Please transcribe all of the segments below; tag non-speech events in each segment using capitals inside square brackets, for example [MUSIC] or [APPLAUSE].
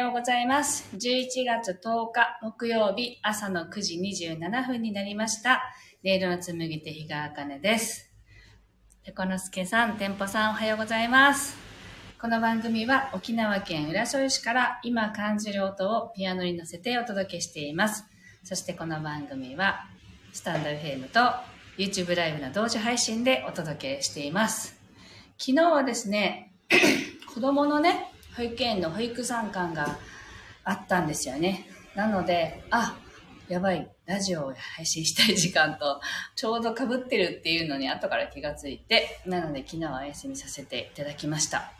はようございます。11月10日木曜日朝の9時27分になりました。音色の紡ぎ手日川茜です。ペコのすけさん、店舗さんおはようございます。この番組は沖縄県浦添市から今感じる音をピアノに乗せてお届けしています。そしてこの番組はスタンド FM と YouTube ライブの同時配信でお届けしています。昨日はですね、子供のね、保育園の保育参観があったんですよね。なので、あ、やばい、ラジオを配信したい時間とちょうど被ってるっていうのに後から気がついて、なので昨日はお休みさせていただきました。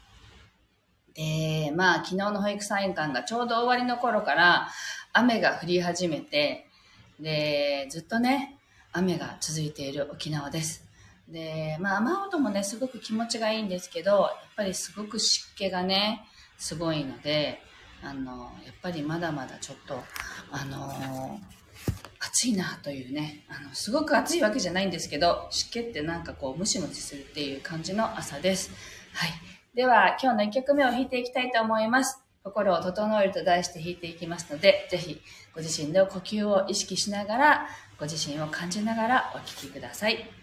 で、まあ昨日の保育参観がちょうど終わりの頃から雨が降り始めて、で、ずっとね、雨が続いている沖縄です。で、まあ雨音もね、すごく気持ちがいいんですけど、やっぱりすごく湿気がね、すごいので、あの、やっぱりまだまだちょっと、あの、暑いなというね、あの、すごく暑いわけじゃないんですけど、湿気ってなんかこう、ムシムシするっていう感じの朝です。はい。では、今日の1曲目を弾いていきたいと思います。心を整えると題して弾いていきますので、ぜひご自身の呼吸を意識しながら、ご自身を感じながらお聴きください。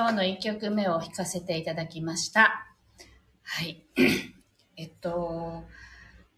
今日の1曲目を弾かせていただきました。はい。[CLEARS THROAT] えっと、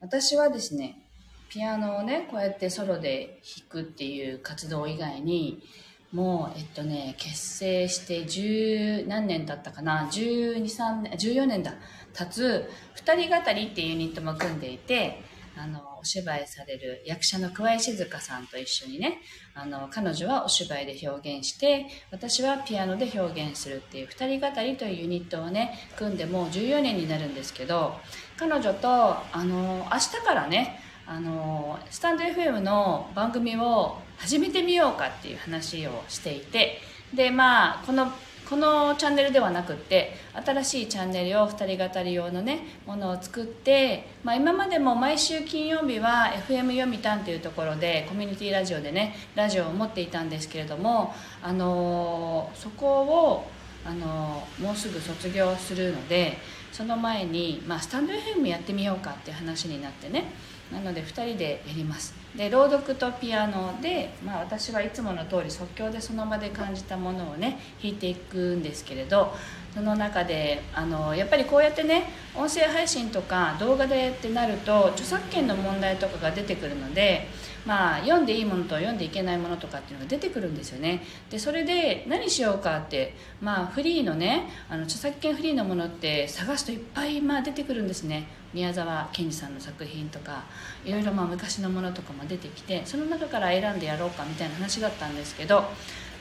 私はですね、ピアノをね、こうやってソロで弾くっていう活動以外に、もう、えっとね、結成して十何年経ったかな、12、3年、14年だ、経つ、二人語りっていうユニットも組んでいて、あの、お芝居される役者の桑井静香さんと一緒にね、あの、彼女はお芝居で表現して、私はピアノで表現するっていう二人語りというユニットをね、組んでもう14年になるんですけど、彼女と、あの、明日からね、あの、スタンド FM の番組を始めてみようかっていう話をしていて、で、まあ、このこのチャンネルではなくって新しいチャンネルを2人語り用のねものを作って、まあ、今までも毎週金曜日は FM 読みたんというところでコミュニティラジオでねラジオを持っていたんですけれども、あのーそこを、あのーもうすぐ卒業するのでその前に、まあ、スタンド FM やってみようかっていう話になってねなので2人でやります。で朗読とピアノで、まあ、私はいつもの通り即興でその場で感じたものをね弾いていくんですけれどの中であのやっぱりこうやってね音声配信とか動画でってなると著作権の問題とかが出てくるのでまあ読んでいいものと読んでいけないものとかっていうのが出てくるんですよね。でそれで何しようかってまあフリーのねあの著作権フリーのものって探すといっぱいまあ出てくるんですね。宮沢賢治さんの作品とかいろいろまあ昔のものとかも出てきてその中から選んでやろうかみたいな話だったんですけど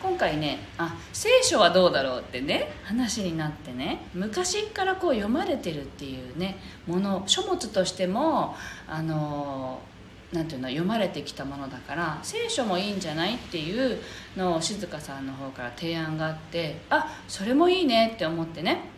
今回ねあ聖書はどうだろうってね話になってね昔からこう読まれてるっていうねもの書物としてもあのなんていうの読まれてきたものだから聖書もいいんじゃないっていうのを静香さんの方から提案があってあそれもいいねって思ってね。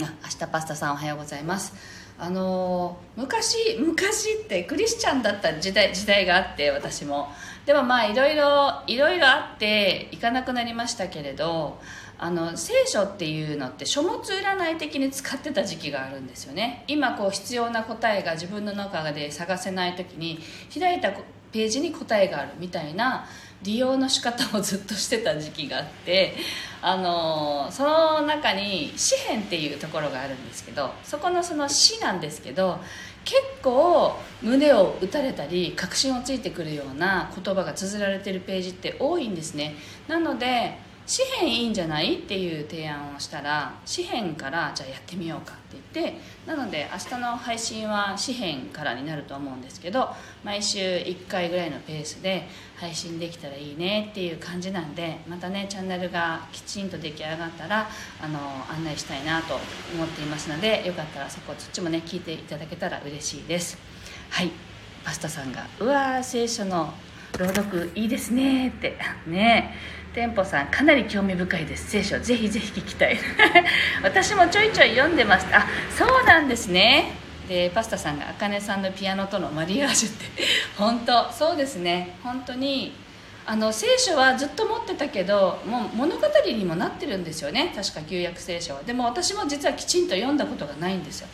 あ明日パスタさんおはようございます。あの昔昔ってクリスチャンだった時代時代があって私も。でもまあいろいろいろいろあって行かなくなりましたけれどあの聖書っていうのって書物占い的に使ってた時期があるんですよね。今こう必要な答えが自分の中で探せない時に開いたページに答えがあるみたいな利用の仕方をずっとしてた時期があってあのその中に詩篇っていうところがあるんですけどそこのその詩なんですけど結構胸を打たれたり確信をついてくるような言葉が綴られてるページって多いんですね。なので詩篇いいんじゃない？っていう提案をしたら詩篇からじゃあやってみようかって言ってなので明日の配信は詩篇からになると思うんですけど毎週1回ぐらいのペースで配信できたらいいねっていう感じなんでまたねチャンネルがきちんと出来上がったらあの案内したいなと思っていますのでよかったらそこそっちもね聞いていただけたら嬉しいです。はい。パスタさんが「うわー聖書の朗読いいですね」って。ね。店舗さんかなり興味深いです。聖書ぜひぜひ聞きたい。[LAUGHS] 私もちょいちょい読んでましたあそうなんですね。でパスタさんがあかねさんのピアノとのマリアージュって [LAUGHS] 本当そうですね。本当にあの聖書はずっと持ってたけどもう物語にもなってるんですよね。確か旧約聖書は。でも私も実はきちんと読んだことがないんですよ。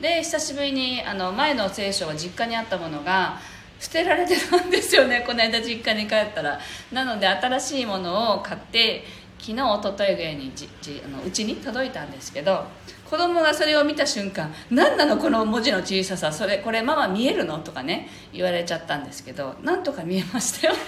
で久しぶりにあの前の聖書は実家にあったものが捨てられてたんですよね。この間実家に帰ったら。なので新しいものを買って昨日一昨日ぐらいにじじあのうちに届いたんですけど子供がそれを見た瞬間「何なのこの文字の小ささ？それこれママ見えるの?」とかね言われちゃったんですけどなんとか見えましたよね。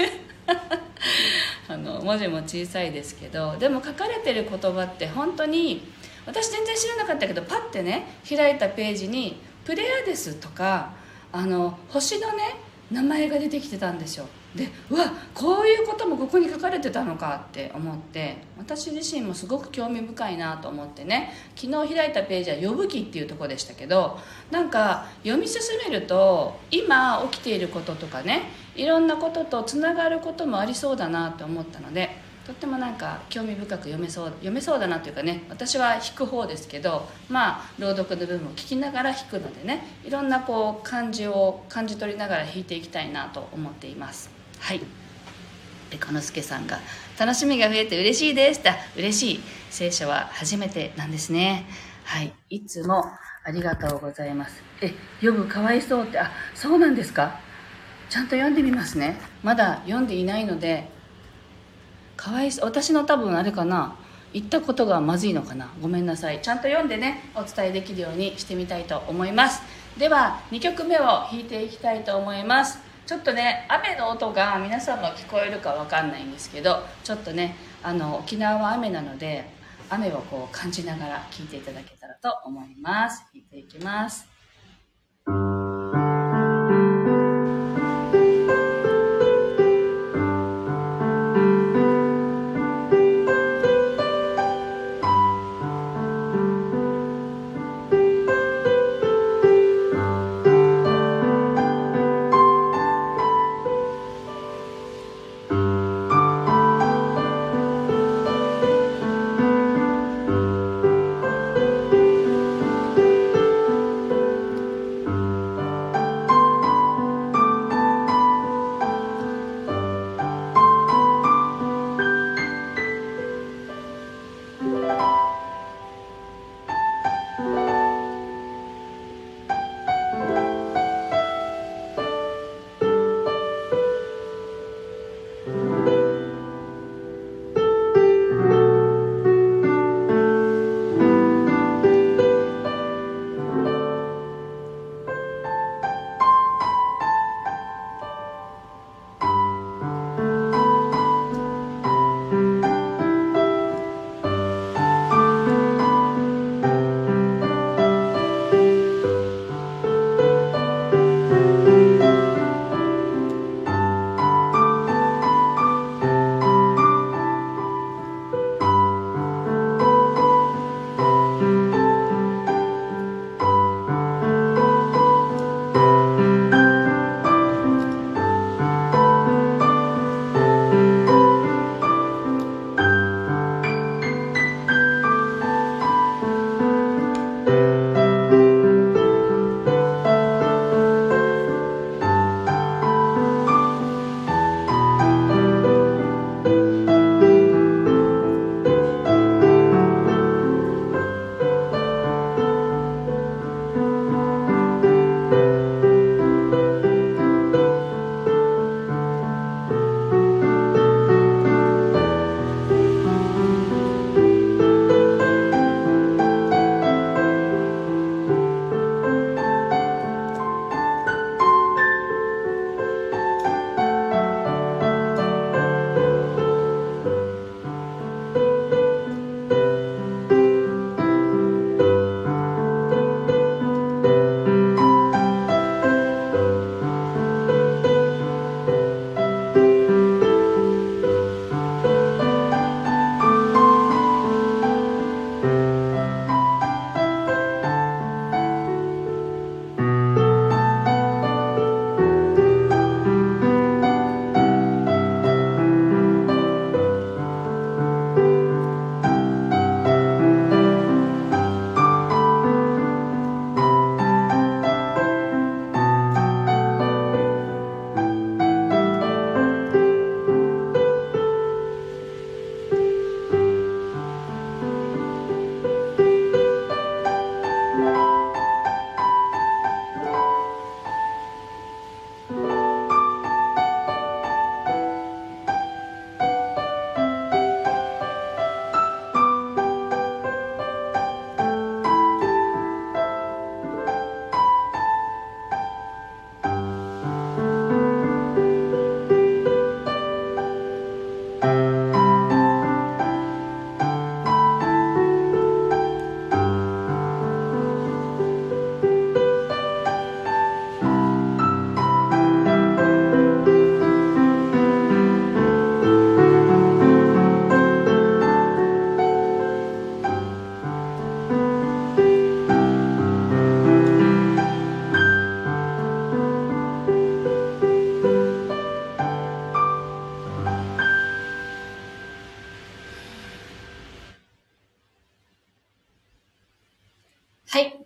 [LAUGHS] あの文字も小さいですけどでも書かれてる言葉って本当に私全然知らなかったけどパッてね開いたページに「プレアデス」とかあの星のね名前が出てきてたんですよでうわこういうこともここに書かれてたのかって思って私自身もすごく興味深いなと思ってね。昨日開いたページは「呼ぶ記」っていうとこでしたけどなんか読み進めると今起きていることとかねいろんなこととつながることもありそうだなと思ったのでとってもなんか興味深く読めそう読めそうだなというかね私は弾く方ですけどまあ朗読の部分を聞きながら弾くのでねいろんなこう感じを感じ取りながら弾いていきたいなと思っています。はい。でこのすけさんが「楽しみが増えて嬉しいです」って嬉しい。聖書は初めてなんですね。はい。いつもありがとうございます。え読むかわいそうってあそうなんですか？ちゃんと読んでみますね。まだ読んでいないのでかわいそう。私の多分あれかな。言ったことがまずいのかな。ごめんなさい。ちゃんと読んでね。お伝えできるようにしてみたいと思います。では2曲目を弾いていきたいと思います。ちょっとね雨の音が皆さんも聞こえるか分かんないんですけどちょっとねあの沖縄は雨なので雨をこう感じながら聴いていただけたらと思います。弾いていきます。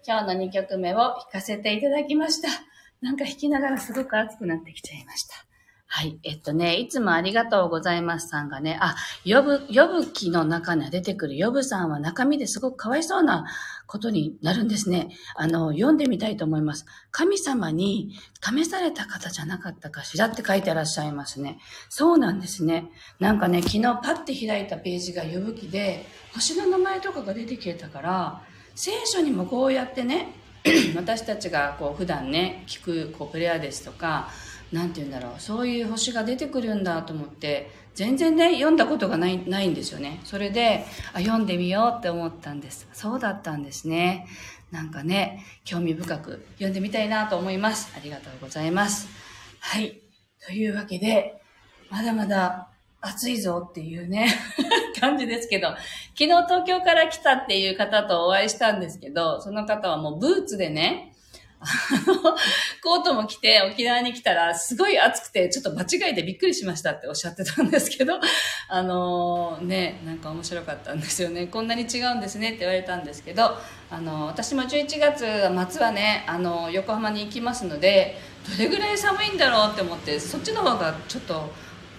今日の2曲目を弾かせていただきました。なんか弾きながらすごく熱くなってきちゃいました。はい。えっとね、いつもありがとうございますさんがね、あ、呼ぶ、呼ぶ気の中には出てくる呼ぶさんは中身ですごくかわいそうなことになるんですね。あの、読んでみたいと思います。神様に試された方じゃなかったかしらって書いてらっしゃいますね。そうなんですね。なんかね、昨日パッて開いたページが呼ぶ気で、星の名前とかが出てきてたから、聖書にもこうやってね、[CLEARS THROAT] 私たちがこう普段ね、聞くこうプレアですとか、なんて言うんだろう、そういう星が出てくるんだと思って、全然ね、読んだことがない、ないんですよね。それで、あ、読んでみようって思ったんです。そうだったんですね。なんかね、興味深く読んでみたいなと思います。ありがとうございます。はい。というわけで、まだまだ暑いぞっていうね [LAUGHS] 感じですけど、昨日東京から来たっていう方とお会いしたんですけど、その方はもうブーツでね、コートも着て沖縄に来たらすごい暑くてちょっと間違えてびっくりしましたっておっしゃってたんですけど、あのー、ね、なんか面白かったんですよね。こんなに違うんですねって言われたんですけど、あのー、私も11月末はね、あのー、横浜に行きますので、どれぐらい寒いんだろうって思って、そっちの方がちょっと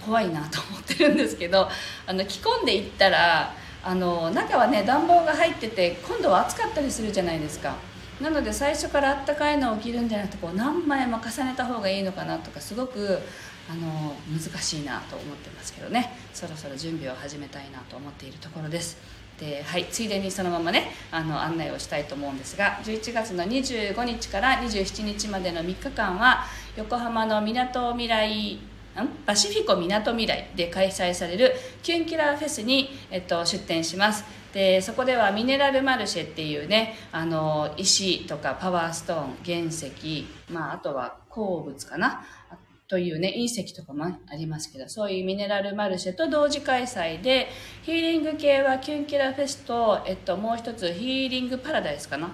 怖いなと思ってるんですけど、あの、着込んでいったら、あの中はね暖房が入ってて今度は暑かったりするじゃないですか。なので最初からあったかいのを着るんじゃなくてこう何枚も重ねた方がいいのかなとかすごくあの難しいなと思ってますけどね。そろそろ準備を始めたいなと思っているところです。で、はい、ついでにそのままねあの案内をしたいと思うんですが11月の25日から27日までの3日間は横浜のみなとみらいパシフィコみなとみらいで開催されるキュンキラーフェスに、えっと、出展します。でそこではミネラルマルシェっていうねあの石とかパワーストーン原石、まあ、あとは鉱物かな？というね、隕石とかもありますけど、そういうミネラルマルシェと同時開催で、ヒーリング系はキュンキラフェスと、えっと、もう一つヒーリングパラダイスかな？合っ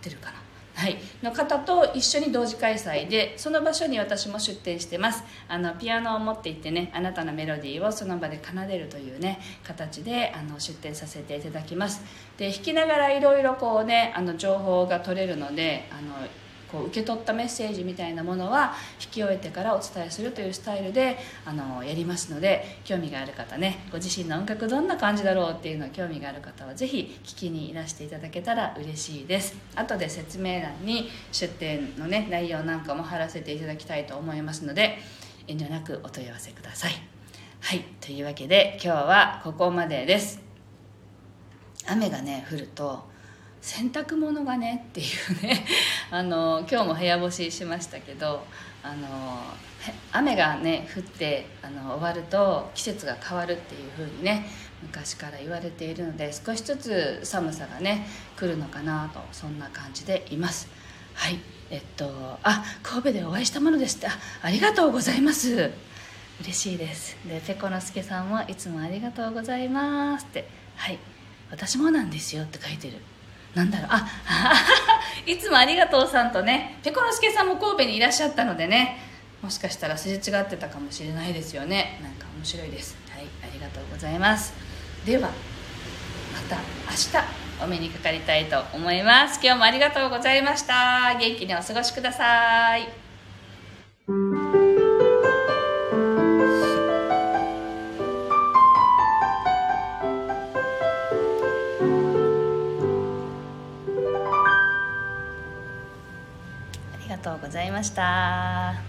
てるかな？はい、の方と一緒に同時開催でその場所に私も出店してます。あのピアノを持っていってねあなたのメロディーをその場で奏でるというね形であの出展させていただきます。で弾きながらいろいろこうねあの情報が取れるのであのこう受け取ったメッセージみたいなものは引き終えてからお伝えするというスタイルであのやりますので興味がある方ねご自身の音楽どんな感じだろうっていうの興味がある方はぜひ聞きにいらしていただけたら嬉しいです。後で説明欄に出展のね内容なんかも貼らせていただきたいと思いますので遠慮なくお問い合わせください。はいというわけで今日はここまでです。雨がね降ると洗濯物がねっていうねあの今日も部屋干ししましたけどあの雨がね降ってあの終わると季節が変わるっていう風にね昔から言われているので少しずつ寒さがね来るのかなとそんな感じでいます。はいえっとあ神戸でお会いしたものですってあありがとうございます。嬉しいです。でペコのすけさんもいつもありがとうございますって。はい私もなんですよって書いてる。なんだろう。あいつもありがとうさんとねペコロスケさんも神戸にいらっしゃったのでねもしかしたらすれ違ってたかもしれないですよね。なんか面白いです。はいありがとうございます。ではまた明日お目にかかりたいと思います。今日もありがとうございました。元気にお過ごしください。ました。